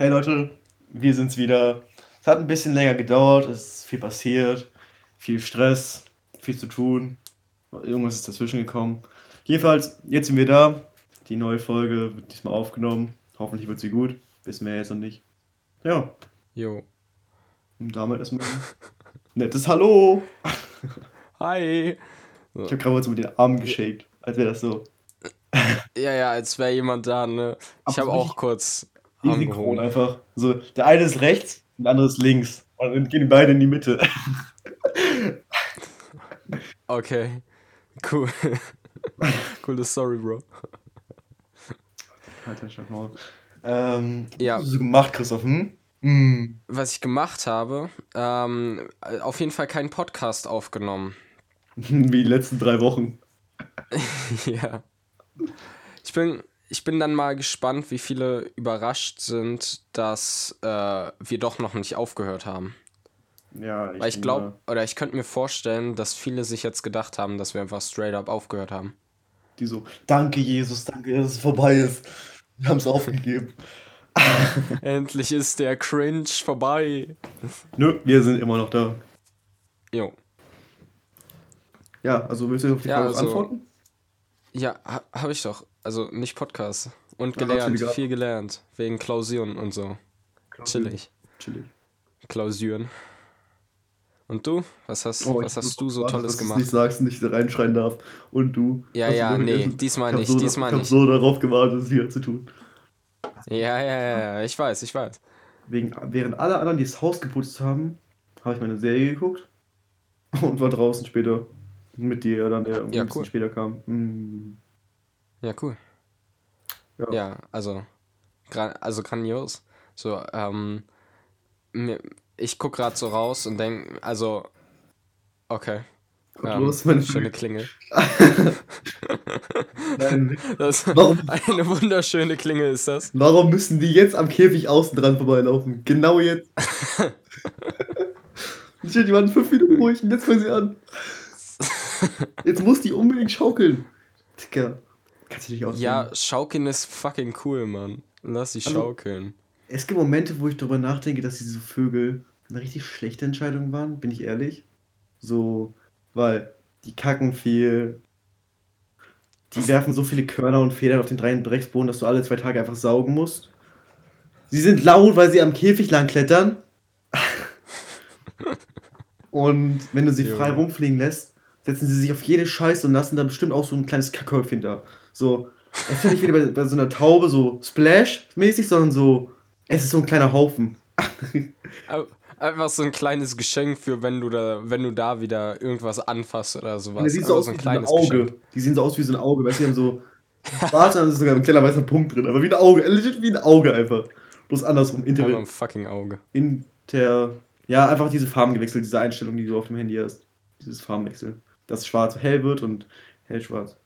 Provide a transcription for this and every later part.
Hey Leute, wir sind's wieder. Es hat ein bisschen länger gedauert, es ist viel passiert, viel Stress, viel zu tun. Irgendwas ist dazwischen gekommen. Jedenfalls, jetzt sind wir da. Die neue Folge wird diesmal aufgenommen. Hoffentlich wird sie gut. Wissen wir jetzt noch nicht. Ja. Jo. Und damit erstmal ein nettes Hallo. Hi. Ich habe gerade so mit den Armen geshakt, als wäre das so. Ja, ja, als wäre jemand da, ne? Ich habe auch kurz Gehoben. einfach. So, der eine ist rechts, der andere ist links. Und dann gehen beide in die Mitte. Okay. Cool. Coole Story, Bro. Alter, schau mal. Ähm, Ja. was hast du gemacht, Christoph? Hm? Hm. Was ich gemacht habe, ähm, auf jeden Fall keinen Podcast aufgenommen. Wie die letzten drei Wochen. Ja. Ich bin, ich bin dann mal gespannt, wie viele überrascht sind, dass äh, wir doch noch nicht aufgehört haben. Ja, Weil ich glaube, oder ich könnte mir vorstellen, dass viele sich jetzt gedacht haben, dass wir einfach straight up aufgehört haben. Die so, danke Jesus, danke, dass es vorbei ist. Wir haben es aufgegeben. Endlich ist der Cringe vorbei. Nö, wir sind immer noch da. Jo. Ja, also willst du auf die Ja, Frage also- antworten? Ja, ha, habe ich doch. Also nicht Podcast. Und Ja, gelernt, ab. viel gelernt. Wegen Klausuren und so. Chillig. Chillig. Klausuren. Und du? Was hast, Oh, was hast du so gewartet, Tolles dass gemacht? nicht sagst nicht reinschreien darf. Und du? Ja, du ja, wirklich nee, Essen? diesmal nicht, so, diesmal ich hab nicht. so darauf gewartet, es wieder zu tun. Ja, ja, ja, ja, ich weiß, ich weiß. Wegen, während alle anderen die das Haus geputzt haben, habe ich meine Serie geguckt und war draußen später mit dir dann, der Ja, ein bisschen cool. später kam. Hm. Ja, cool. Ja. Ja, also, also grandios. So, ähm, mir, ich guck gerade so raus und denk, also, okay. Guck Ähm, los, meine schöne Klingel. Nein, Das, Warum? eine wunderschöne Klingel ist das. warum müssen die jetzt am Käfig außen dran vorbeilaufen? Genau jetzt. Ich die waren fünf Minuten ruhig und jetzt fangen sie an. Jetzt muss die unbedingt schaukeln. Digga, kannst du dich aussehen? Ja, Schaukeln ist fucking cool, Mann. Lass sie Also- schaukeln. Es gibt Momente, wo ich darüber nachdenke, dass diese Vögel eine richtig schlechte Entscheidung waren, bin ich ehrlich. So, weil die kacken viel. Die werfen so viele Körner und Federn auf den drei Drecksboden, dass du alle zwei Tage einfach saugen musst. Sie sind laut, weil sie am Käfig lang klettern. und wenn du sie frei rumfliegen lässt, setzen sie sich auf jede Scheiße und lassen dann bestimmt auch so ein kleines Kackhäufchen da. So, es ist nicht wie bei, bei so einer Taube so Splash-mäßig, sondern so, es ist so ein kleiner Haufen. Au- Einfach so ein kleines Geschenk für, wenn du da, wenn du da wieder irgendwas anfasst oder sowas. der sieht so aus wie so ein Auge. Geschenk. Die sehen so aus wie so ein Auge, weißt du, die haben so schwarz, dann ist sogar ein kleiner weißer Punkt drin, aber wie ein Auge, legit wie ein Auge einfach. Bloß andersrum, inter, ein fucking Auge. inter, ja, einfach diese Farben gewechselt, diese Einstellung, die du auf dem Handy hast. Dieses Farbenwechsel. Dass schwarz hell wird und hell schwarz.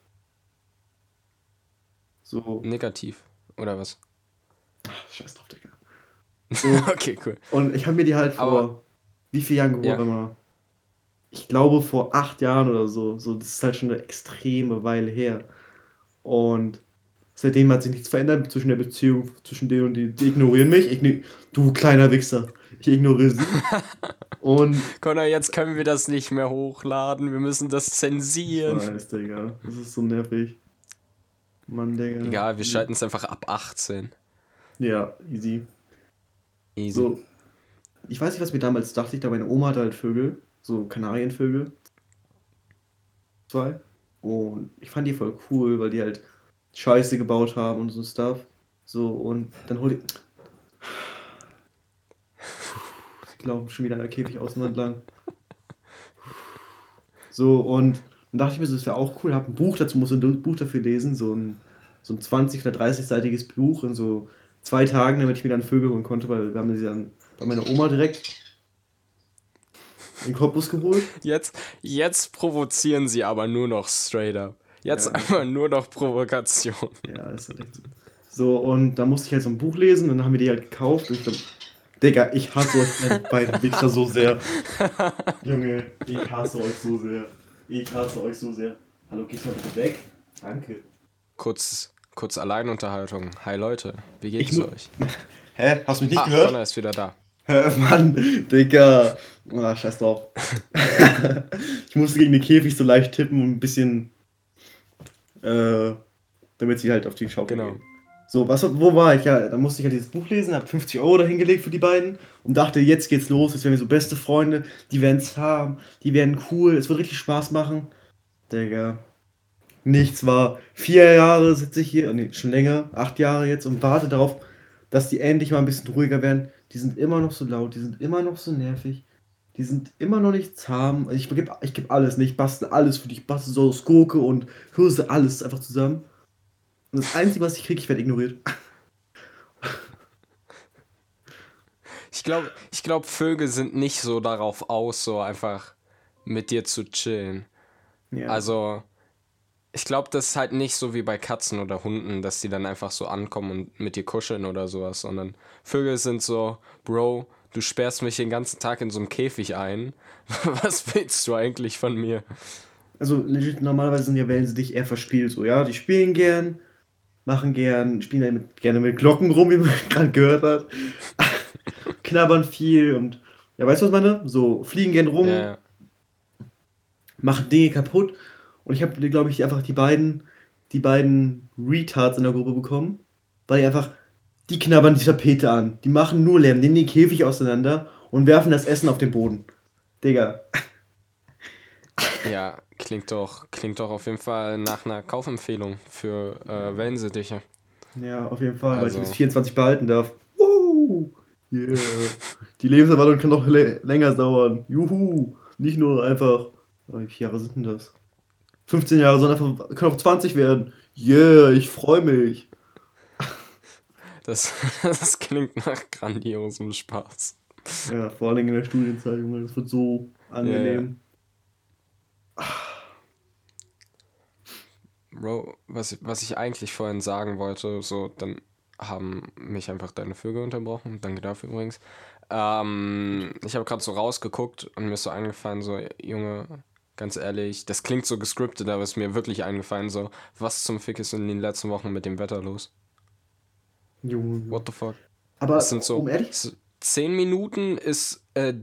So, Negativ. Oder was? scheiß drauf, Digga. So, okay, cool. Und ich habe mir die halt vor Aber- wie vielen Jahren geholt, Ja. man. Ich glaube vor acht Jahren oder so. So, das ist halt schon eine extreme Weile her. Und seitdem hat sich nichts verändert zwischen der Beziehung zwischen denen und die. Die ignorieren mich. Igni du kleiner Wichser. Ich ignoriere sie. und. Connor, jetzt können wir das nicht mehr hochladen. Wir müssen das Ich zensieren. weiß, Digga. Das ist so nervig. Mann, Digga. Egal, wir schalten es einfach ab 18. Ja, easy. Easy. So, ich weiß nicht, was mir damals dachte. Ich da meine Oma hatte halt Vögel, so Kanarienvögel. Zwei. Und ich fand die voll cool, weil die halt Scheiße gebaut haben und so Stuff. So, und dann hol ich. Sie laufen schon wieder an der Käfig außen entlang. So, und dann dachte ich mir so, das wäre auch cool, hab ein Buch dazu, muss ein Buch dafür lesen, so ein, so ein 20- oder 30-seitiges Buch in so zwei Tagen, damit ich mir dann Vögel holen konnte, weil wir haben sie dann bei meiner Oma direkt in den Korpus geholt. Jetzt, jetzt provozieren sie aber nur noch straight up. Jetzt Ja. einfach nur noch Provokation. Ja, das ist echt so. So, und da musste ich halt so ein Buch lesen, und dann haben wir die halt gekauft. Und ich glaub, Digga, ich hasse euch beiden Wichser so sehr. Junge, ich hasse euch so sehr. Ich hasse euch so sehr. Hallo, gehst mal bitte weg? Danke. Kurz, kurz Alleinunterhaltung. Hi Leute, wie geht's Ich euch? Hä? Hast du mich nicht Ah, gehört? Connor ist wieder da. Mann, Digga. Ah, scheiß drauf. ich musste gegen den Käfig so leicht tippen und ein bisschen. Äh, damit sie halt auf die Schaukel Genau. gehen. So, was, wo war ich? Ja, da musste ich halt dieses Buch lesen, hab 50 Euro dahingelegt für die beiden und dachte, jetzt geht's los, jetzt werden wir so beste Freunde, die werden's haben, die werden cool, es wird richtig Spaß machen. Digga. Nichts war. Vier Jahre sitze ich hier, nee, schon länger, acht Jahre jetzt und warte darauf, dass die endlich mal ein bisschen ruhiger werden. Die sind immer noch so laut, die sind immer noch so nervig, die sind immer noch nicht zahm. Ich gebe ich geb alles, nicht, ich bastel alles für dich, ich bastel so aus Gurke und Hirse, alles einfach zusammen. Und das Einzige, was ich kriege, ich werde ignoriert. Ich glaube, ich glaub, Vögel sind nicht so darauf aus, so einfach mit dir zu chillen. Ja. Also, ich glaube, das ist halt nicht so wie bei Katzen oder Hunden, dass die dann einfach so ankommen und mit dir kuscheln oder sowas, sondern Vögel sind so, Bro, du sperrst mich den ganzen Tag in so einem Käfig ein. Was willst du eigentlich von mir? Also legit, normalerweise sind ja Wellen sie dich eher verspielt, so, ja, die spielen gern, machen gern, spielen mit, gerne mit Glocken rum, wie man gerade gehört hat, knabbern viel und, ja, weißt du, was ich meine? So, fliegen gern rum, ja. machen Dinge kaputt und ich habe, glaube ich, einfach die beiden, die beiden Retards in der Gruppe bekommen, weil die einfach, die knabbern die Tapete an, die machen nur Lärm, nehmen den Käfig auseinander und werfen das Essen auf den Boden. Digga, ja, klingt doch, klingt doch auf jeden Fall nach einer Kaufempfehlung für äh, Wellensittiche. Ja, auf jeden Fall, weil Also- ich bis 24 behalten darf. Woo! Yeah. Die Lebenserwartung kann noch lä- länger dauern. Juhu! Nicht nur einfach. Oh, wie viele Jahre sind denn das? 15 Jahre, sondern einfach, können auch 20 werden. Yeah, ich freue mich. Das, das klingt nach grandiosem Spaß. Ja, vor allem in der Studienzeit, Junge, das wird so angenehm. Bro, was, ich- was ich eigentlich vorhin sagen wollte, so, dann haben mich einfach deine Vögel unterbrochen. Danke dafür übrigens. Ähm, ich habe gerade so rausgeguckt und mir ist so eingefallen, so, Junge, ganz ehrlich, das klingt so gescriptet, aber es ist mir wirklich eingefallen, so, was zum Fick ist in den letzten Wochen mit dem Wetter los? Junge. What the fuck? Aber Es sind so um ehrlich s- zehn Minuten ist äh,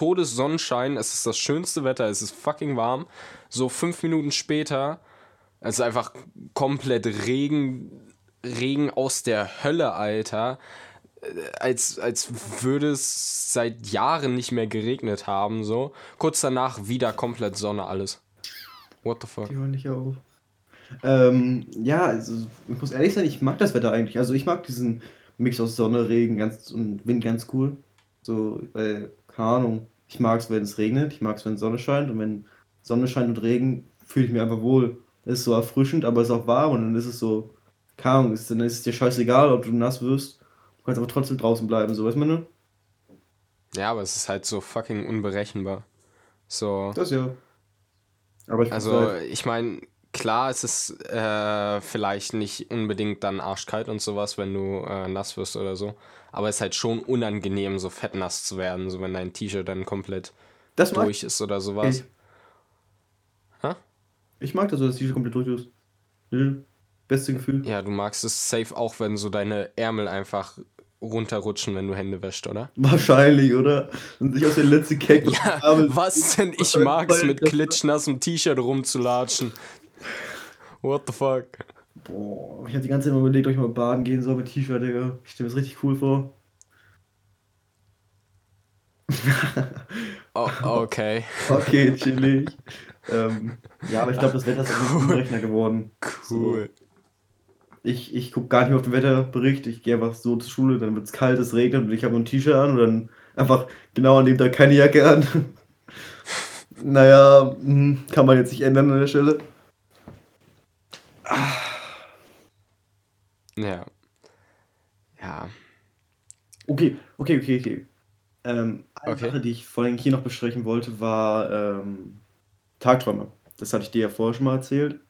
Todessonnenschein, es ist das schönste Wetter, es ist fucking warm. So fünf Minuten später, es ist einfach komplett Regen, Regen aus der Hölle, Alter. Äh, Als, als würde es seit Jahren nicht mehr geregnet haben, so. Kurz danach wieder komplett Sonne, alles. What the fuck? Die hören nicht auf. Ähm, ja, also ich muss ehrlich sein, ich mag das Wetter eigentlich. Also ich mag diesen Mix aus Sonne, Regen ganz, und Wind ganz cool. So, weil, keine Ahnung, ich mag es, wenn es regnet, ich mag es, wenn Sonne scheint und wenn Sonne scheint und Regen, fühle ich mich einfach wohl. Es ist so erfrischend, aber es ist auch warm und dann ist es so, keine Ahnung, ist, dann ist es dir scheißegal, ob du nass wirst. Du kannst aber trotzdem draußen bleiben, so, weißt du, meine? Ja, aber es ist halt so fucking unberechenbar. So. Das ja. Aber ich Also, halt, ich meine, klar, es ist äh, vielleicht nicht unbedingt dann arschkalt und sowas, wenn du äh, nass wirst oder so. Aber es ist halt schon unangenehm, so fettnass zu werden, so wenn dein T-Shirt dann komplett das durch ist oder sowas. ich. Ich mag das, so, dass die komplett durch ist. Nö. Beste Gefühl. Ja, du magst es safe auch, wenn so deine Ärmel einfach runterrutschen, wenn du Hände wäschst, oder? Wahrscheinlich, oder? Und sich aus der letzte Keck. Ja, was denn? Ich mag's mit das- klitschnassem T-Shirt rumzulatschen. What the fuck? Boah, ich hab die ganze Zeit mal überlegt, ob ich mal baden gehen soll mit T-Shirt, Digga. Ich stelle mir das richtig cool vor. Oh, okay. Okay, chillig. ähm, ja, aber ich glaube, das Wetter ist einfach unberechner geworden. Cool. Ich, ich gucke gar nicht mehr auf den Wetterbericht. Ich gehe einfach so zur Schule, dann wird es kalt, es regnet und ich habe nur ein T-Shirt an und dann einfach genau an dem Tag keine Jacke an. naja, hm, kann man jetzt nicht ändern an der Stelle. Ja. Ja. Okay, okay, okay, okay. Ähm, eine Okay. Sache, die ich vorhin hier noch besprechen wollte, war ähm, Tagträume. Das hatte ich dir ja vorher schon mal erzählt.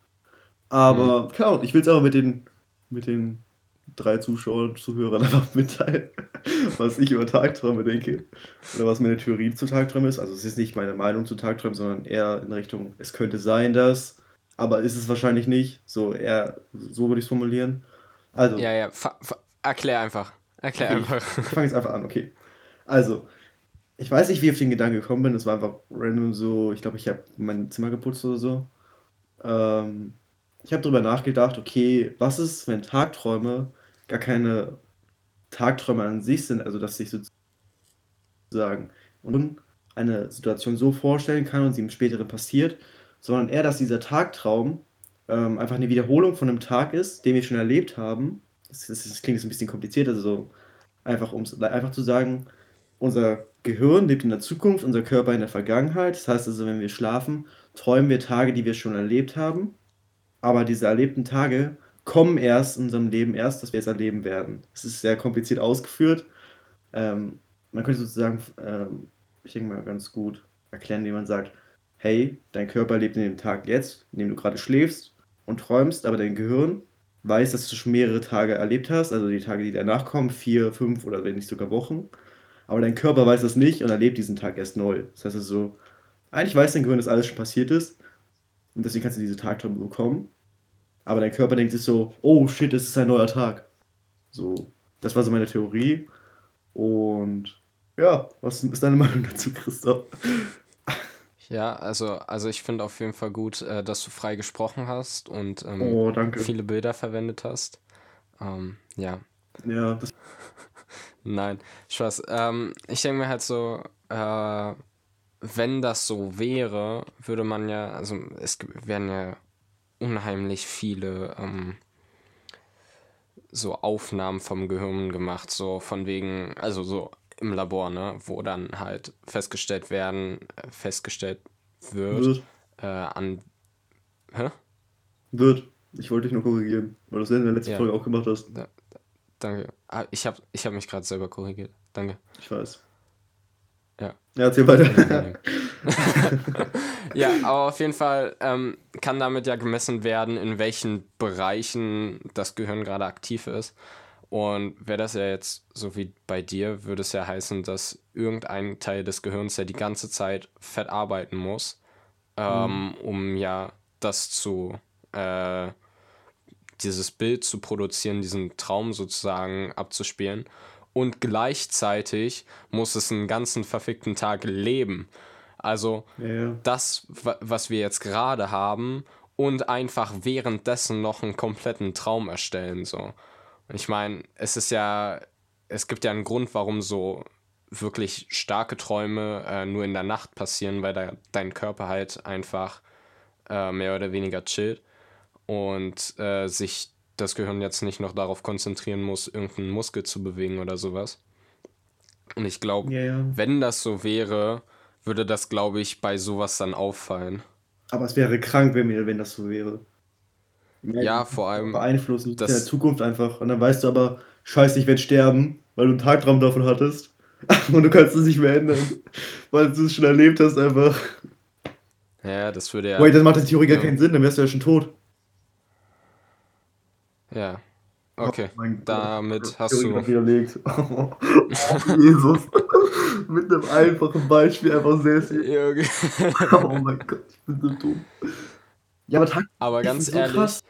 Aber klar, ich will es aber mit den, mit den drei Zuschauern, Zuhörern einfach mitteilen, was ich über Tagträume denke. Oder was meine Theorie zu Tagträumen ist. Also es ist nicht meine Meinung zu Tagträumen, sondern eher in Richtung, es könnte sein, dass, aber ist es wahrscheinlich nicht. So eher, so würde ich es formulieren. Also, Ja, ja. Fa erklär einfach. Erklär Okay, einfach. Ich fange jetzt einfach an, okay. Also, ich weiß nicht, wie ich auf den Gedanken gekommen bin. Es war einfach random so, ich glaube, ich habe mein Zimmer geputzt oder so. Ähm, ich habe darüber nachgedacht, okay, was ist, wenn Tagträume gar keine Tagträume an sich sind, also dass ich sozusagen und eine Situation so vorstellen kann und sie im späteren passiert, sondern eher, dass dieser Tagtraum ähm, einfach eine Wiederholung von einem Tag ist, den wir schon erlebt haben. Das, das, das klingt jetzt ein bisschen kompliziert, also so einfach, um einfach zu sagen, unser Gehirn lebt in der Zukunft, unser Körper in der Vergangenheit. Das heißt also, wenn wir schlafen, träumen wir Tage, die wir schon erlebt haben. Aber diese erlebten Tage kommen erst in unserem Leben erst, dass wir es erleben werden. Es ist sehr kompliziert ausgeführt. Ähm, man könnte sozusagen, ähm, ich denke mal, ganz gut erklären, indem man sagt, hey, dein Körper lebt in dem Tag jetzt, in dem du gerade schläfst und träumst, aber dein Gehirn weiß, dass du schon mehrere Tage erlebt hast, also die Tage, die danach kommen, vier, fünf oder wenn nicht sogar Wochen. Aber dein Körper weiß das nicht und erlebt diesen Tag erst neu. Das heißt also, eigentlich weiß dein Gehirn, dass alles schon passiert ist und deswegen kannst du diese Tagträume bekommen. Aber dein Körper denkt sich so, oh shit, es ist ein neuer Tag. So, das war so meine Theorie. Und ja, was ist deine Meinung dazu, Christoph? Ja, also, also ich finde auf jeden Fall gut, äh, dass du frei gesprochen hast und ähm, Oh, viele Bilder verwendet hast. Ähm, ja, Ja, das, nein, Spaß. Ähm, ich denke mir halt so, äh, wenn das so wäre, würde man ja, also es werden ja unheimlich viele ähm, so Aufnahmen vom Gehirn gemacht, so von wegen, also so im Labor, ne, wo dann halt festgestellt werden, äh, festgestellt wird, äh, an, hä? wird. Ich wollte dich nur korrigieren, weil du das in der letzten Ja. Folge auch gemacht hast. Danke. Ah, ich habe ich hab mich gerade selber korrigiert. Danke. Ich weiß. Ja. Ja, erzähl weiter. ja, aber auf jeden Fall ähm, kann damit ja gemessen werden, in welchen Bereichen das Gehirn gerade aktiv ist. Und wäre das ja jetzt so wie bei dir, würde es ja heißen, dass irgendein Teil des Gehirns ja die ganze Zeit fett arbeiten muss, ähm, um ja das zu, äh, dieses Bild zu produzieren, diesen Traum sozusagen abzuspielen. Und gleichzeitig muss es einen ganzen verfickten Tag leben. Also Ja, das, wa- was wir jetzt gerade haben, und einfach währenddessen noch einen kompletten Traum erstellen. So. Und ich meine, es ist ja, es gibt ja einen Grund, warum so wirklich starke Träume äh, nur in der Nacht passieren, weil da dein Körper halt einfach äh, mehr oder weniger chillt und äh, sich das Gehirn jetzt nicht noch darauf konzentrieren muss, irgendeinen Muskel zu bewegen oder sowas. Und ich glaube, Ja, ja. wenn das so wäre, würde das, glaube ich, bei sowas dann auffallen. Aber es wäre krank, wenn, mir, wenn das so wäre. Ja, vor allem, Beeinflussen das- in der Zukunft einfach. Und dann weißt du aber, scheiße, ich werde sterben, weil du einen Tagtraum davon hattest. Und du kannst es nicht mehr ändern, weil du es schon erlebt hast einfach. ja, das würde ja, Wait, das macht in Theorie gar Ja. keinen Sinn, dann wärst du ja schon tot. ja. Okay, Oh mein Gott. damit hast Theorie du, widerlegt. Oh, Jesus. Mit einem einfachen Beispiel einfach sehr viel. Okay. Oh mein Gott, ich bin so dumm. Ja, aber aber ganz so ehrlich, krass.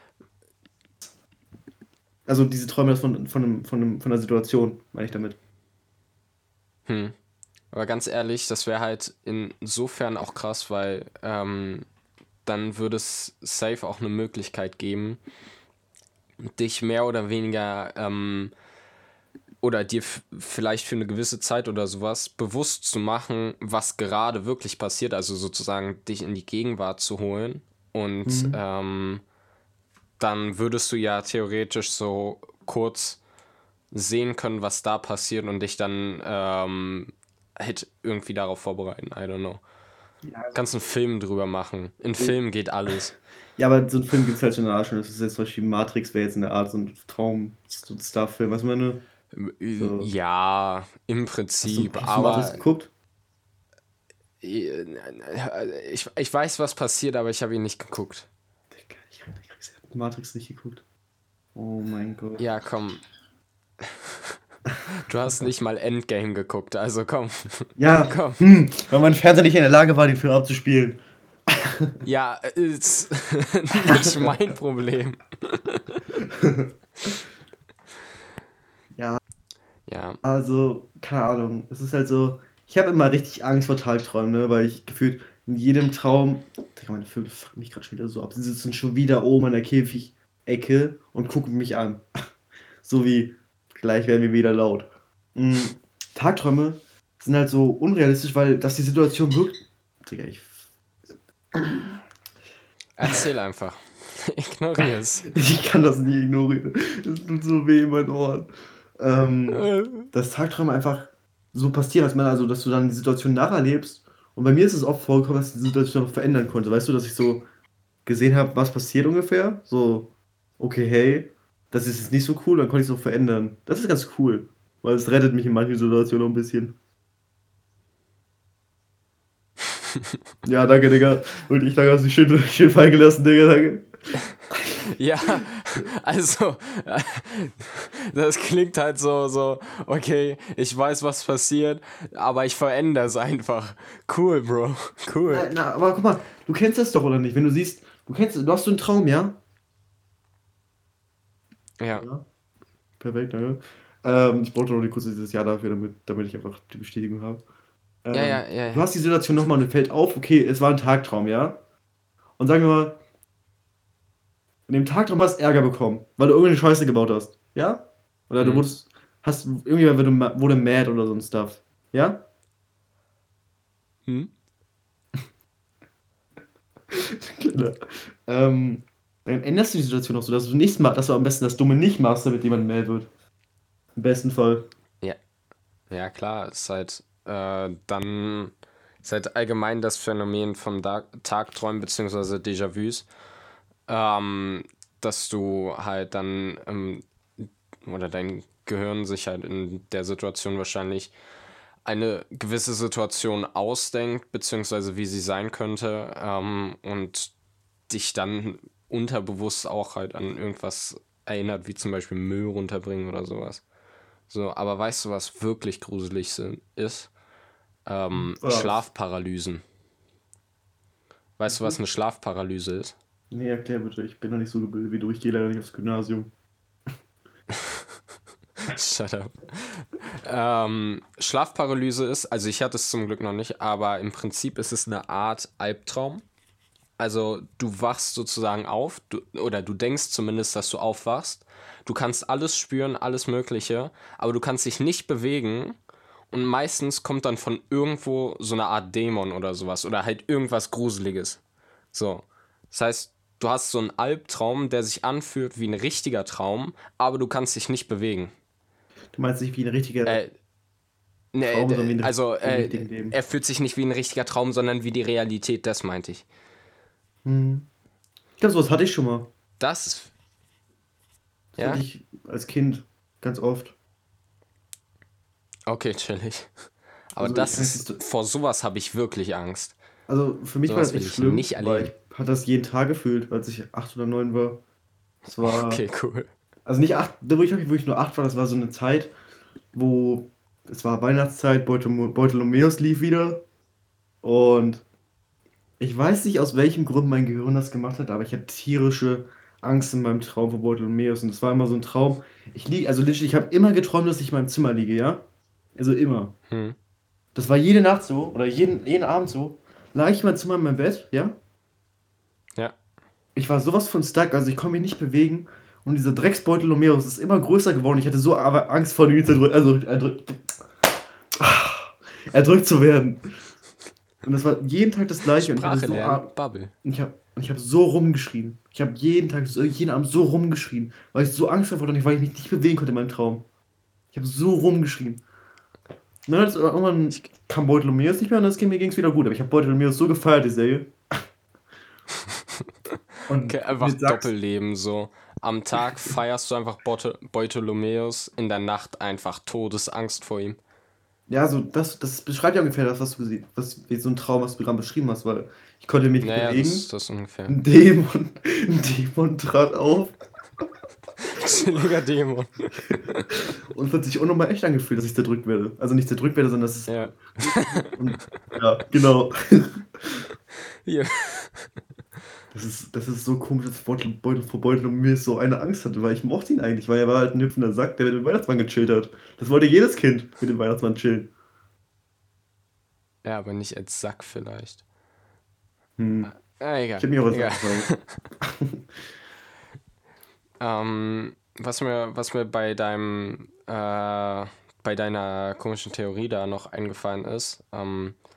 Also diese Träume von, von, einem, von, einem, von einer Situation, meine ich damit. Hm. Aber ganz ehrlich, das wäre halt insofern auch krass, weil ähm, dann würde es safe auch eine Möglichkeit geben, dich mehr oder weniger ähm, oder dir vielleicht für eine gewisse Zeit oder sowas bewusst zu machen, was gerade wirklich passiert, also sozusagen dich in die Gegenwart zu holen und Mhm. ähm, dann würdest du ja theoretisch so kurz sehen können, was da passiert und dich dann ähm, halt irgendwie darauf vorbereiten. I don't know. Ja, Kannst einen Film drüber machen. In Film geht alles. ja aber so ein Film gibt es halt schon in der Art schon. Das ist jetzt zum Beispiel Matrix, wäre jetzt in der Art so ein Traum, so ein Star-Film. Was meine? So. Ja, im Hast du, Prinzip, hast du Matrix aber geguckt? Ich, ich weiß, was passiert, aber ich habe ihn nicht geguckt. Digga, Ich habe Matrix nicht geguckt. Oh mein Gott. Ja, komm. Du hast nicht mal Endgame geguckt, also komm. Ja, Komm. hm, weil mein Fernseher nicht in der Lage war, den Film abzuspielen. Ja, ist nicht mein Problem. Ja. Ja. Also, keine Ahnung. Es ist halt so, ich habe immer richtig Angst vor Tagträumen, ne? weil ich gefühlt in jedem Traum, Digga, meine Vögel fucken mich gerade schon wieder so ab. Sie sitzen schon wieder oben an der Käfig-Ecke und gucken mich an. so wie, gleich werden wir wieder laut. Mhm. Tagträume sind halt so unrealistisch, weil das die Situation wirkt. Digga, ich. Erzähl einfach. Ignoriere es. Ich kann das nie ignorieren. Es tut so weh in meinen Ohren. Ähm, dass Tagträume einfach so passieren, dass man also, dass du dann die Situation nacherlebst. Und bei mir ist es oft vorgekommen, dass die Situation noch verändern konnte. Weißt du, dass ich so gesehen habe, was passiert ungefähr? So, okay, hey, das ist jetzt nicht so cool, dann konnte ich es auch verändern. Das ist ganz cool, weil es rettet mich in manchen Situationen noch ein bisschen. ja, danke, Digga. Und ich danke, hast du dich schön, schön fallen gelassen, Digga, danke. Ja, also, das klingt halt so, so, okay, ich weiß, was passiert, aber ich verändere es einfach. Cool, Bro, cool. Na, na, aber guck mal, du kennst das doch, oder nicht? Wenn du siehst, du kennst, du hast so einen Traum, ja? Ja. Ja. Perfekt, danke. Ähm, ich brauchte noch kurz dieses Jahr dafür, damit, damit ich einfach die Bestätigung habe. Ähm, Ja, ja, ja, Du ja. hast die Situation nochmal und fällt auf, okay, es war ein Tagtraum, ja? Und sagen wir mal, in dem Tagtraum hast du Ärger bekommen, weil du irgendeine Scheiße gebaut hast, ja? Oder du Mhm. wurdest, hast, irgendjemand wurde, ma- wurde mad oder so ein Stuff, ja? Hm? Genau. ähm, dann änderst du die Situation auch so, dass du nichts machst, dass du am besten das Dumme nicht machst, damit jemand mad wird. Im besten Fall. Ja, klar, ist halt äh, dann ist halt allgemein das Phänomen von Tagträumen bzw. Déjà-vus, ähm, dass du halt dann ähm, oder dein Gehirn sich halt in der Situation wahrscheinlich eine gewisse Situation ausdenkt, beziehungsweise wie sie sein könnte, ähm, und dich dann unterbewusst auch halt an irgendwas erinnert, wie zum Beispiel Müll runterbringen oder sowas. So, aber weißt du, was wirklich gruselig sind, ist? Ähm? Schlafparalysen. Weißt du, was eine Schlafparalyse ist? Nee, erklär bitte, ich bin noch nicht so gebildet wie du, ich gehe leider nicht aufs Gymnasium. Shut up. Ähm, Schlafparalyse ist, also ich hatte es zum Glück noch nicht, aber im Prinzip ist es eine Art Albtraum. Also du wachst sozusagen auf, du, oder du denkst zumindest, dass du aufwachst. Du kannst alles spüren, alles Mögliche, aber du kannst dich nicht bewegen. Und meistens kommt dann von irgendwo so eine Art Dämon oder sowas oder halt irgendwas Gruseliges. So. Das heißt, du hast so einen Albtraum, der sich anfühlt wie ein richtiger Traum, aber du kannst dich nicht bewegen. Du meinst nicht wie ein richtiger. Äh, nee, Traum, sondern wie ein also äh, Leben. er fühlt sich nicht wie ein richtiger Traum, sondern wie die Realität, das meinte ich. Hm. Ich glaube, sowas hatte ich schon mal. Das. Das Ja? hatte ich als Kind ganz oft. Okay, chillig. Aber Also, das ist. Vor sowas habe ich wirklich Angst. Also für mich war Sowas das will echt ich schlimm, nicht weil erleben. ich hatte das jeden Tag gefühlt, als ich acht oder neun war. Das war. Okay, cool. Also nicht acht, da wo ich wirklich nur acht war, das war so eine Zeit, wo es war Weihnachtszeit, Beutel- Beutelomeus lief wieder. Und ich weiß nicht, aus welchem Grund mein Gehirn das gemacht hat, aber ich hatte tierische Angst in meinem Traum vor Beutelomeus. Und es war immer so ein Traum. Ich liege, also literally, ich habe immer geträumt, dass ich in meinem Zimmer liege, ja? Also immer. Hm. Das war jede Nacht so, oder jeden, jeden Abend so. Lag ich in meinem Zimmer in meinem Bett? Ja. Ich war sowas von stuck, also ich konnte mich nicht bewegen. Und dieser Drecksbeutel Lomeros ist immer größer geworden. Ich hatte so Angst vor ihm zerdrückt, also erdrückt, erdrückt zu werden. Und das war jeden Tag das gleiche. Und ich Sprache hatte so, Bubble. und ich habe hab so rumgeschrien. Ich habe jeden Tag, jeden Abend so rumgeschrien, weil ich so Angst davor hatte, weil ich mich nicht bewegen konnte in meinem Traum. Ich habe so rumgeschrien. Und dann irgendwann kam Beutelomeus nicht mehr und das ging, mir ging es wieder gut. Aber ich habe Beutelomeus so gefeiert, die Serie. Und Okay, einfach Doppelleben so. Am Tag feierst du einfach Beute- Beutelomeus, in der Nacht einfach Todesangst vor ihm. Ja, so das, das beschreibt ja ungefähr das, was du gesehen was wie so ein Traum, was du gerade beschrieben hast, weil ich konnte mich nicht Naja, bewegen. das, das ungefähr. Ein Dämon, ein Dämon trat auf. gruseliger Dämon. Und hat sich auch nochmal echt angefühlt, dass ich zerdrückt werde. Also nicht zerdrückt werde, sondern dass es. Ja. Und, ja, genau. Hier. Das ist, das ist so komisch, dass Beutel, Beutel vor Beutel um mir so eine Angst hatte, weil ich mochte ihn eigentlich, weil er war halt ein hüpfender Sack, der mit dem Weihnachtsmann gechillt hat. Das wollte jedes Kind mit dem Weihnachtsmann chillen. Ja, aber nicht als Sack vielleicht. Hm. Ah, egal. Ich hab mich auch als. Sack. Ähm, was mir, was mir bei deinem, äh, bei deiner komischen Theorie da noch eingefallen ist, ähm, äh,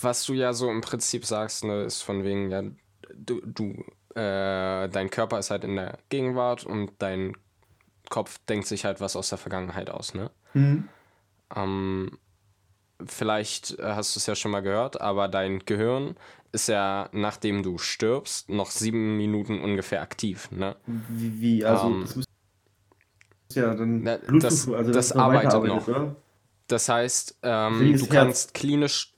was du ja so im Prinzip sagst, ne, ist von wegen, ja, du, du, äh, dein Körper ist halt in der Gegenwart und dein Kopf denkt sich halt was aus der Vergangenheit aus, ne? Hm. Ähm, vielleicht äh, hast du es ja schon mal gehört, aber dein Gehirn ist ja, nachdem du stirbst, noch sieben Minuten ungefähr aktiv, ne? Wie, wie, also, Ähm, das müsste ja dann Bluetooth, das- also das noch arbeitet noch. oder? Das heißt, ähm, das du kannst klinisch,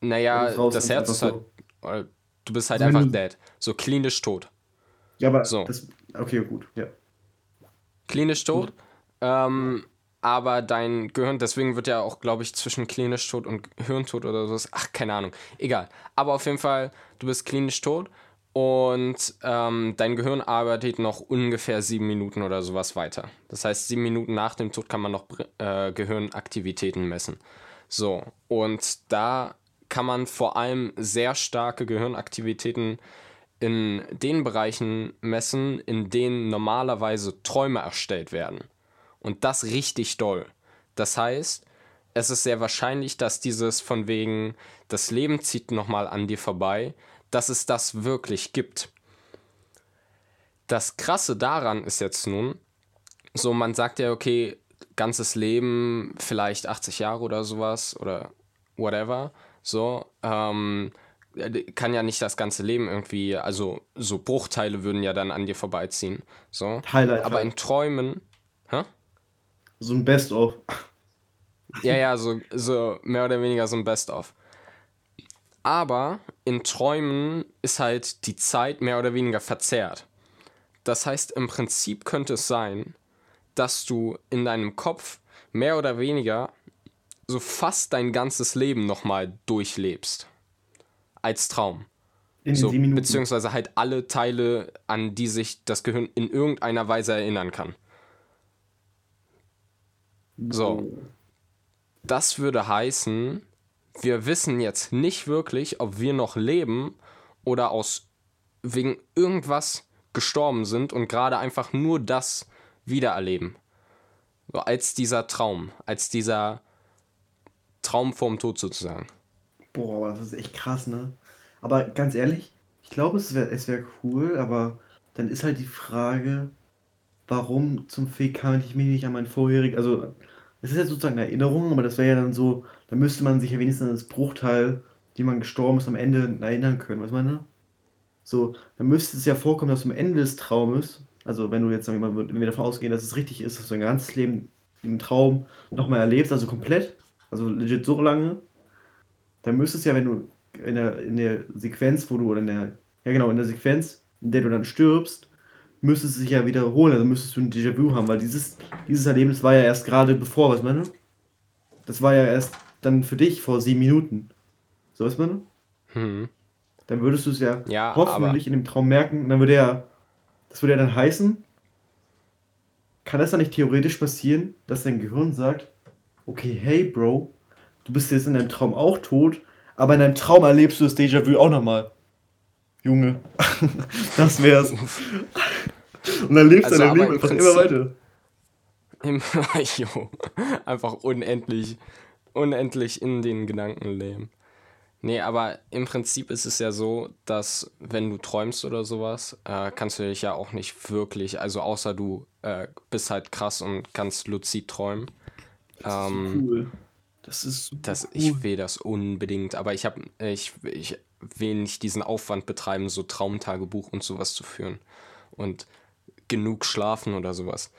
naja, das Herz ist halt, so. du bist halt Also einfach dead, so klinisch tot. Ja, aber So. das. Okay, gut, ja. Klinisch tot, ähm, aber dein Gehirn, deswegen wird ja auch, glaube ich, zwischen klinisch tot und Hirntod oder so, ach, keine Ahnung, egal. Aber auf jeden Fall, du bist klinisch tot und ähm, dein Gehirn arbeitet noch ungefähr sieben Minuten oder sowas weiter. Das heißt, sieben Minuten nach dem Tod kann man noch äh, Gehirnaktivitäten messen. So, und da kann man vor allem sehr starke Gehirnaktivitäten in den Bereichen messen, in denen normalerweise Träume erstellt werden. Und das richtig doll. Das heißt, es ist sehr wahrscheinlich, dass dieses von wegen, das Leben zieht nochmal an dir vorbei, dass es das wirklich gibt. Das Krasse daran ist jetzt nun, so man sagt ja, okay, ganzes Leben, vielleicht 80 Jahre oder sowas oder whatever, so, ähm, kann ja nicht das ganze Leben irgendwie, also so Bruchteile würden ja dann an dir vorbeiziehen, so. Highlight. Aber in Träumen, hä? so ein Best-of. Ja, ja, so, so mehr oder weniger so ein Best-of. Aber in Träumen ist halt die Zeit mehr oder weniger verzerrt. Das heißt, im Prinzip könnte es sein, dass du in deinem Kopf mehr oder weniger so fast dein ganzes Leben nochmal durchlebst. Als Traum. In So, Minuten. beziehungsweise halt alle Teile, an die sich das Gehirn in irgendeiner Weise erinnern kann. So. Das würde heißen, wir wissen jetzt nicht wirklich, ob wir noch leben oder aus wegen irgendwas gestorben sind und gerade einfach nur das wiedererleben. So als dieser Traum, als dieser Traum vorm Tod sozusagen. Boah, das ist echt krass, ne? Aber ganz ehrlich, ich glaube, es wäre es wär cool, aber dann ist halt die Frage, warum zum Fick kann ich mich nicht an mein vorherigen, also es ist ja sozusagen eine Erinnerung, aber das wäre ja dann so, da müsste man sich ja wenigstens an das Bruchteil, die man gestorben ist, am Ende erinnern können, was ich meine? So, dann müsste es ja vorkommen, dass am Ende des Traumes, also wenn du jetzt, wenn wir davon ausgehen, dass es richtig ist, dass du ein ganzes Leben im Traum nochmal erlebst, also komplett, also legit so lange, dann müsstest ja, wenn du in der, in der Sequenz, wo du, oder in der, ja genau, in der Sequenz, in der du dann stirbst, müsstest es sich ja wiederholen, also müsstest du ein Déjà-vu haben, weil dieses, dieses Erlebnis war ja erst gerade bevor, was meine? Das war ja erst dann für dich vor sieben Minuten. So, was meine? Hm. Dann würdest du es ja, Ja, hoffentlich in dem Traum merken, und dann würde ja, das würde ja dann heißen, kann das dann nicht theoretisch passieren, dass dein Gehirn sagt, okay, hey Bro, du bist jetzt in deinem Traum auch tot, aber in deinem Traum erlebst du das Déjà-vu auch nochmal. Junge, das wär's. Und dann lebst Also, du dein aber Leben einfach immer weiter. Im, jo, einfach unendlich, unendlich in den Gedanken leben. Nee, aber im Prinzip ist es ja so, dass wenn du träumst oder sowas, äh, kannst du dich ja auch nicht wirklich, also außer du äh, bist halt krass und kannst luzid träumen. Das ist Ähm, so cool. Das ist so Das, cool. ich will das unbedingt, aber ich habe, ich, ich will nicht diesen Aufwand betreiben, so Traumtagebuch und sowas zu führen. Und genug schlafen oder sowas.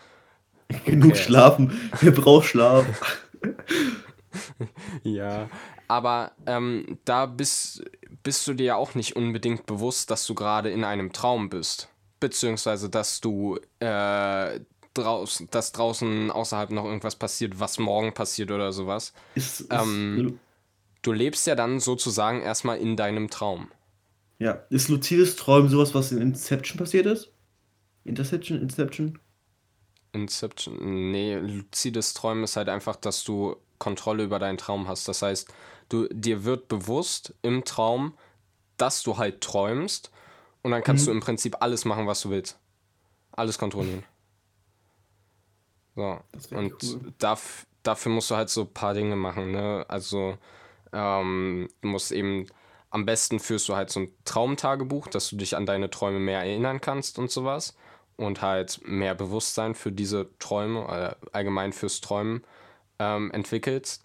Genug Okay. schlafen. Wer braucht Schlaf? Ja, aber ähm, da bist, bist du dir ja auch nicht unbedingt bewusst, dass du gerade in einem Traum bist. beziehungsweise dass du äh, draußen, dass draußen außerhalb noch irgendwas passiert, was morgen passiert oder sowas. Ist, ist, Ähm, Du lebst ja dann sozusagen erstmal in deinem Traum. ja, ist luzides Träumen sowas, was in Inception passiert ist? Interception, Inception? Inception, nee, luzides Träumen ist halt einfach, dass du Kontrolle über deinen Traum hast. Das heißt, du, dir wird bewusst im Traum, dass du halt träumst und dann kannst du im Prinzip alles machen, was du willst. Alles kontrollieren. So. Und cool. darf, dafür musst du halt so ein paar Dinge machen, ne? Also, ähm, du musst eben, am besten führst du halt so ein Traumtagebuch, dass du dich an deine Träume mehr erinnern kannst und sowas. Und halt mehr Bewusstsein für diese Träume, äh, allgemein fürs Träumen ähm, entwickelst.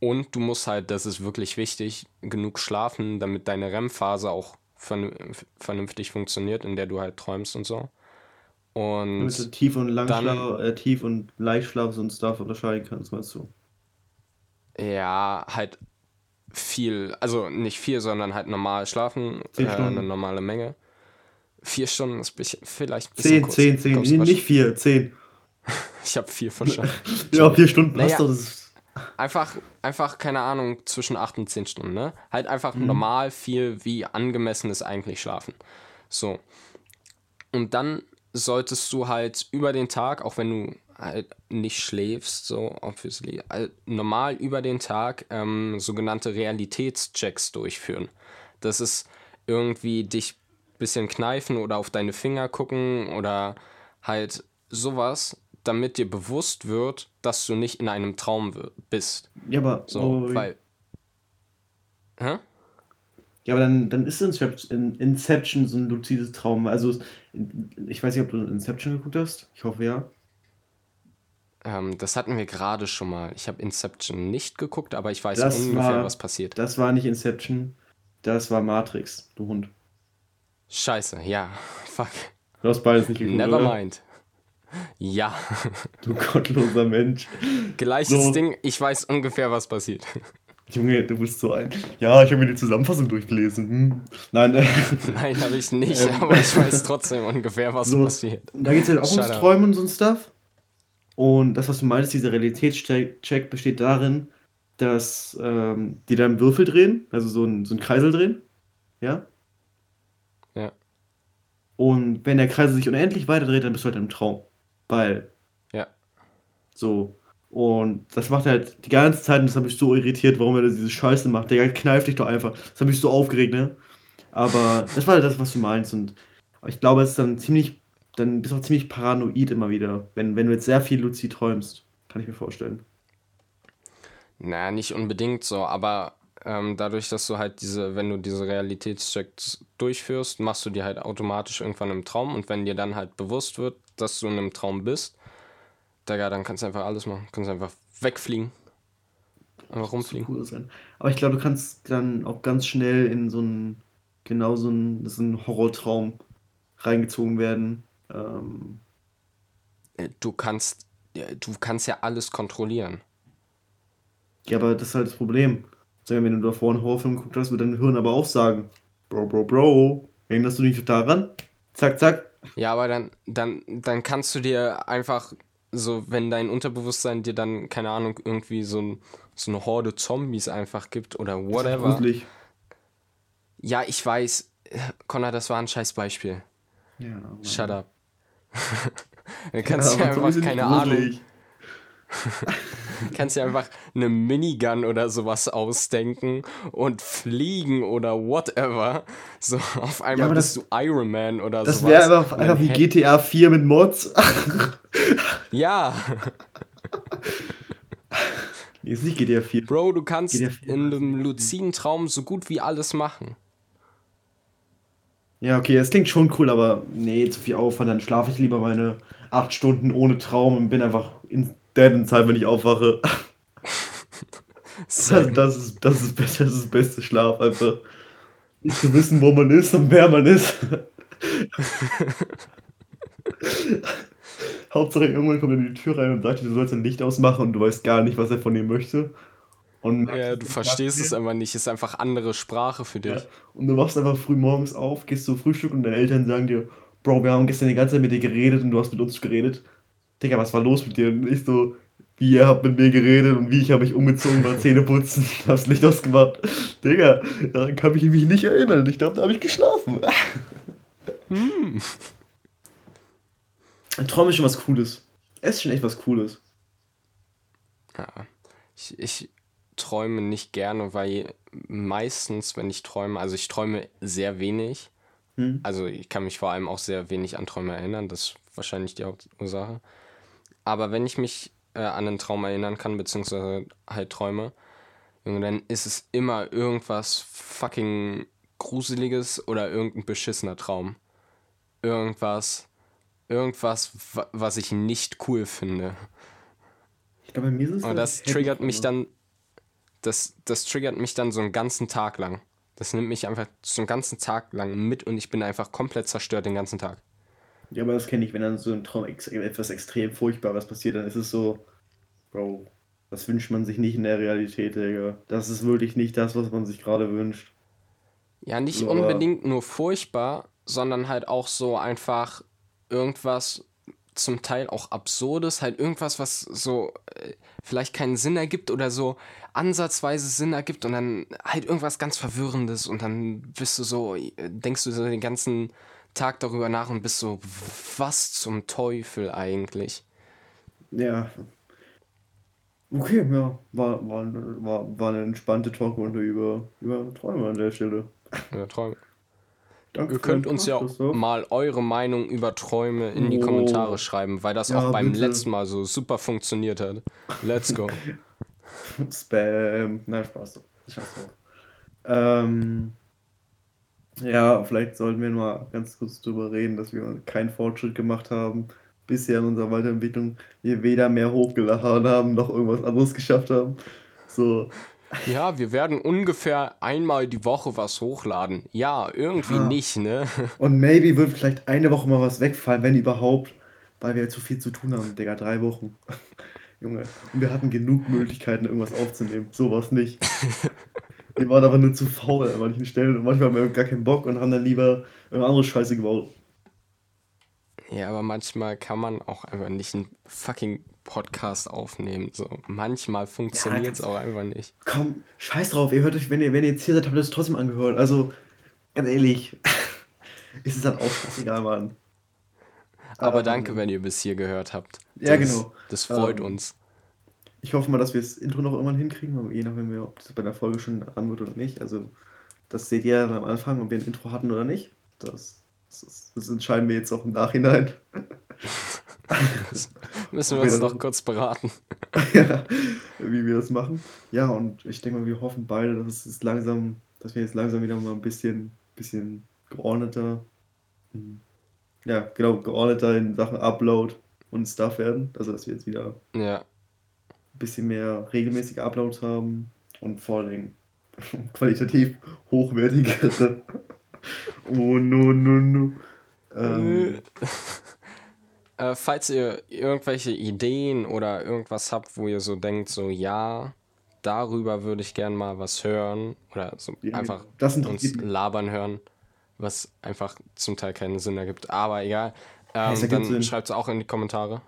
Und du musst halt, das ist wirklich wichtig, genug schlafen, damit deine REM-Phase auch vernün- vernünftig funktioniert, in der du halt träumst und so. Damit du Und Tief- und Langschlaf, äh, Tief- und Leichtschlaf und Stuff unterscheiden kannst, meinst du? ja, halt viel, also nicht viel, sondern halt normal schlafen, Zehn äh, eine normale Menge. Vier Stunden ist bisschen, vielleicht ein bisschen Zehn, kurz. zehn, zehn. Nee, nicht vier, zehn. Ich habe vier verstanden. Ja, vier Stunden Naja. doch. Einfach, einfach, keine Ahnung, zwischen 8 und 10 Stunden, ne? Halt einfach Mhm. normal viel, wie angemessen ist eigentlich schlafen. So. Und dann solltest du halt über den Tag, auch wenn du halt nicht schläfst, so obviously, halt normal über den Tag ähm, sogenannte Realitätschecks durchführen. Das ist irgendwie dich bisschen kneifen oder auf deine Finger gucken oder halt sowas, damit dir bewusst wird, dass du nicht in einem Traum bist. ja, aber, So, oh, weil. Hä? Ja, aber dann, dann ist Inception, Inception so ein luzides Traum. Also, ich weiß nicht, ob du Inception geguckt hast. Ich hoffe ja. Ähm, das hatten wir gerade schon mal. Ich habe Inception nicht geguckt, aber ich weiß Das ungefähr, war, was passiert. das war nicht Inception. Das war Matrix, du Hund. Scheiße, ja. Fuck. Du hast beides nicht geguckt, Never oder? mind. Ja. Du gottloser Mensch. Gleiches So. Ding, ich weiß ungefähr, was passiert. Junge, du bist so ein. Ja, ich habe mir die Zusammenfassung durchgelesen. Hm. Nein, äh, Nein, habe ich nicht, Ähm. aber ich weiß trotzdem ungefähr, was so, passiert. da geht es halt auch Shut ums up. Träumen und so ein Stuff. Und das, was du meinst, dieser Realitätscheck besteht darin, dass ähm, die da einen Würfel drehen, also so ein, so ein Kreisel drehen. Ja. Ja. Und wenn der Kreisel sich unendlich weiter dreht, dann bist du halt im Traum. Weil, Ja. so. Und das macht er halt die ganze Zeit und das hat mich so irritiert, warum er diese Scheiße macht. Der kneift dich doch einfach. Das hat mich so aufgeregt, ne? Aber das war das, was du meinst. Und ich glaube, es ist dann ziemlich, dann bist du auch ziemlich paranoid immer wieder, wenn, wenn du jetzt sehr viel luzid träumst. Kann ich mir vorstellen. Naja, nicht unbedingt so, aber ähm, dadurch, dass du halt diese, wenn du diese Realitätschecks durchführst, machst du die halt automatisch irgendwann im Traum und wenn dir dann halt bewusst wird, dass du in einem Traum bist, Digga, dann kannst du einfach alles machen. Kannst einfach wegfliegen. Einfach rumfliegen. cool sein. Aber ich glaube, du kannst dann auch ganz schnell in so einen, genau so einen, so einen Horrortraum reingezogen werden. Ähm, Äh, Du kannst, ja, du kannst ja alles kontrollieren. ja, aber das ist halt das Problem. Sagen wenn du davor einen Horrorfilm geguckt hast, wird dein Hirn aber auch sagen, Bro, Bro, Bro, erinnerst du dich daran? Zack, zack. Ja, aber dann, dann, dann kannst du dir einfach so, wenn dein Unterbewusstsein dir dann, keine Ahnung, irgendwie so, ein, so eine Horde Zombies einfach gibt oder Das ist whatever. Ja, ich weiß. Connor, das war ein scheiß Beispiel. Ja, Mann. Shut up. du kannst Ja, ja, einfach, keine. Ahnung, kannst ja einfach eine Minigun oder sowas ausdenken und fliegen oder whatever. So, auf einmal bist das- du Iron Man oder Das sowas. wäre einfach, einfach dann wie GTA 4 mit Mods. Ja, ist nicht GTA 4. Bro, du kannst GTA 4 in einem luziden Traum so gut wie alles machen. Ja, okay, das klingt schon cool, aber nee, zu viel Aufwand. Dann schlafe ich lieber meine acht Stunden ohne Traum und bin einfach in dead in Zeit, wenn ich aufwache. Das, das, ist, das, ist, das ist das beste Schlaf, einfach. Nicht zu wissen, wo man ist und wer man ist. Hauptsache, irgendwann kommt er in die Tür rein und sagt dir, du sollst ein Licht ausmachen und du weißt gar nicht, was er von dir möchte. Und, Ja, du verstehst es einfach nicht, ist einfach andere Sprache für dich. Ja. Und du wachst einfach früh morgens auf, gehst zum Frühstück und deine Eltern sagen dir, Bro, wir haben gestern die ganze Zeit mit dir geredet und du hast mit uns geredet. Digga, was war los mit dir? Und ich so, wie ihr habt mit mir geredet und wie ich habe mich umgezogen, war Zähne putzen, hab's Licht ausgemacht. Digga, daran kann ich mich nicht erinnern. Ich glaube, da habe ich geschlafen. Hm. Ein Traum ist schon was Cooles. Es ist schon echt was Cooles. Ja. Ich, ich träume nicht gerne, weil meistens, wenn ich träume, also ich träume sehr wenig. Hm. Also ich kann mich vor allem auch sehr wenig an Träume erinnern. Das ist wahrscheinlich die Hauptursache. Aber wenn ich mich äh, an einen Traum erinnern kann, beziehungsweise halt träume, dann ist es immer irgendwas fucking Gruseliges oder irgendein beschissener Traum. Irgendwas, irgendwas, was ich nicht cool finde. Ich glaube, bei mir ist es Und das triggert mich dann, das, das triggert mich dann so einen ganzen Tag lang. Das nimmt mich einfach so einen ganzen Tag lang mit und ich bin einfach komplett zerstört den ganzen Tag. Ja, aber das kenne ich, wenn dann so ein Traum ex etwas extrem Furchtbares passiert, dann ist es so, Bro, das wünscht man sich nicht in der Realität, Digga. Das ist wirklich nicht das, was man sich gerade wünscht. Ja, nicht aber unbedingt nur furchtbar, sondern halt auch so einfach irgendwas zum Teil auch absurdes, halt irgendwas, was so äh, vielleicht keinen Sinn ergibt oder so ansatzweise Sinn ergibt und dann halt irgendwas ganz Verwirrendes und dann bist du so, äh, denkst du so den ganzen Tag darüber nach und bist so, was zum Teufel eigentlich? Ja. Okay, ja, war, war, war, war eine entspannte Talkrunde über, über Träume an der Stelle. Über Träume. Danke Ihr könnt uns ja Christoph. mal eure Meinung über Träume in die oh. Kommentare schreiben, weil das ja, auch beim bitte. letzten Mal so super funktioniert hat. Let's go. Spam. Nein, Spaß. Spaß ähm, ja, vielleicht sollten wir mal ganz kurz drüber reden, dass wir keinen Fortschritt gemacht haben bisher in unserer Weiterentwicklung. Wir weder mehr hochgeladen haben, noch irgendwas anderes geschafft haben. So, ja, wir werden ungefähr einmal die Woche was hochladen. Ja, irgendwie ja. nicht, ne? Und maybe wird vielleicht eine Woche mal was wegfallen, wenn überhaupt, weil wir zu viel zu tun haben, Digga, drei Wochen. Junge, und wir hatten genug Möglichkeiten, irgendwas aufzunehmen. Sowas nicht. wir waren aber nur zu faul an manchen Stellen und manchmal haben wir gar keinen Bock und haben dann lieber irgendeine andere Scheiße gebaut. Ja, aber manchmal kann man auch einfach nicht einen fucking Podcast aufnehmen. So, manchmal funktioniert es ja, auch einfach nicht. Komm, scheiß drauf, ihr hört euch, wenn ihr, wenn ihr jetzt hier seid, habt ihr es trotzdem angehört. Also, ganz ehrlich, ist es dann auch scheißegal, Mann. Aber ähm, danke, wenn ihr bis hier gehört habt. Das, ja, genau. Das freut ähm, uns. Ich hoffe mal, dass wir das Intro noch irgendwann hinkriegen, je nachdem, ob das bei der Folge schon an wird oder nicht. Also, das seht ihr dann am Anfang, ob wir ein Intro hatten oder nicht. Das das, das entscheiden wir jetzt auch im Nachhinein. müssen wir uns noch kurz beraten. ja, wie wir das machen. Ja, und ich denke mal, wir hoffen beide, dass es langsam, dass wir jetzt langsam wieder mal ein bisschen, bisschen geordneter, hm, ja, genau, geordneter in Sachen Upload und Stuff werden. Also, dass wir jetzt wieder ja. ein bisschen mehr regelmäßige Uploads haben und vor allem qualitativ hochwertigere Oh no, no, no. Ähm. Äh, falls ihr irgendwelche Ideen oder irgendwas habt, wo ihr so denkt, so ja, darüber würde ich gern mal was hören oder so ja, einfach uns labern hören, was einfach zum Teil keinen Sinn ergibt. Aber egal, ähm, dann schreibt es auch in die Kommentare.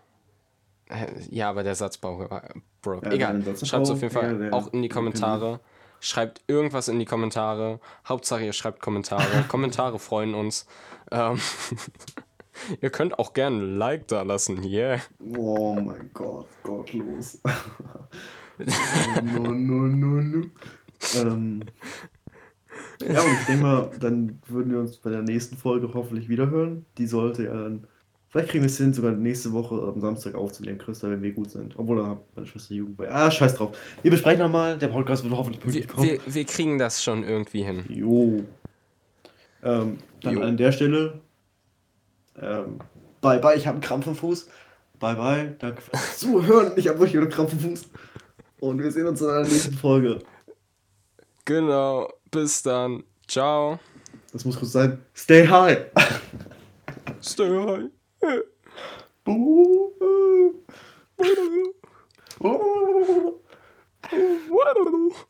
Äh, ja, aber der Satzbau war broke. Ja, egal, schreibt es auf jeden Fall ja, auch in die Kommentare. Schreibt irgendwas in die Kommentare. Hauptsache, ihr schreibt Kommentare. Kommentare freuen uns. Ähm, ihr könnt auch gerne ein Like da lassen. Yeah. Oh mein Gott, gottlos. no, no, no, no. Ähm, ja, und ich denke mal, dann würden wir uns bei der nächsten Folge hoffentlich wiederhören. Die sollte ja dann Vielleicht kriegen wir es hin, sogar nächste Woche am Samstag aufzunehmen, Christa, wenn wir gut sind. Obwohl, dann hat meine Schwester Jugend bei. Ah, scheiß drauf. Wir besprechen nochmal. Der Podcast wird hoffentlich pünktlich kommen. Wir, wir, kriegen das schon irgendwie hin. Jo. Ähm, dann jo. an der Stelle. Ähm, bye, bye. Ich habe einen Krampf im Fuß. Bye, bye. Danke fürs Zuhören. Ich habe wirklich einen Krampf im Fuß. Und wir sehen uns in der nächsten Folge. Genau. Bis dann. Ciao. Das muss kurz sein. Stay high. Stay high. What?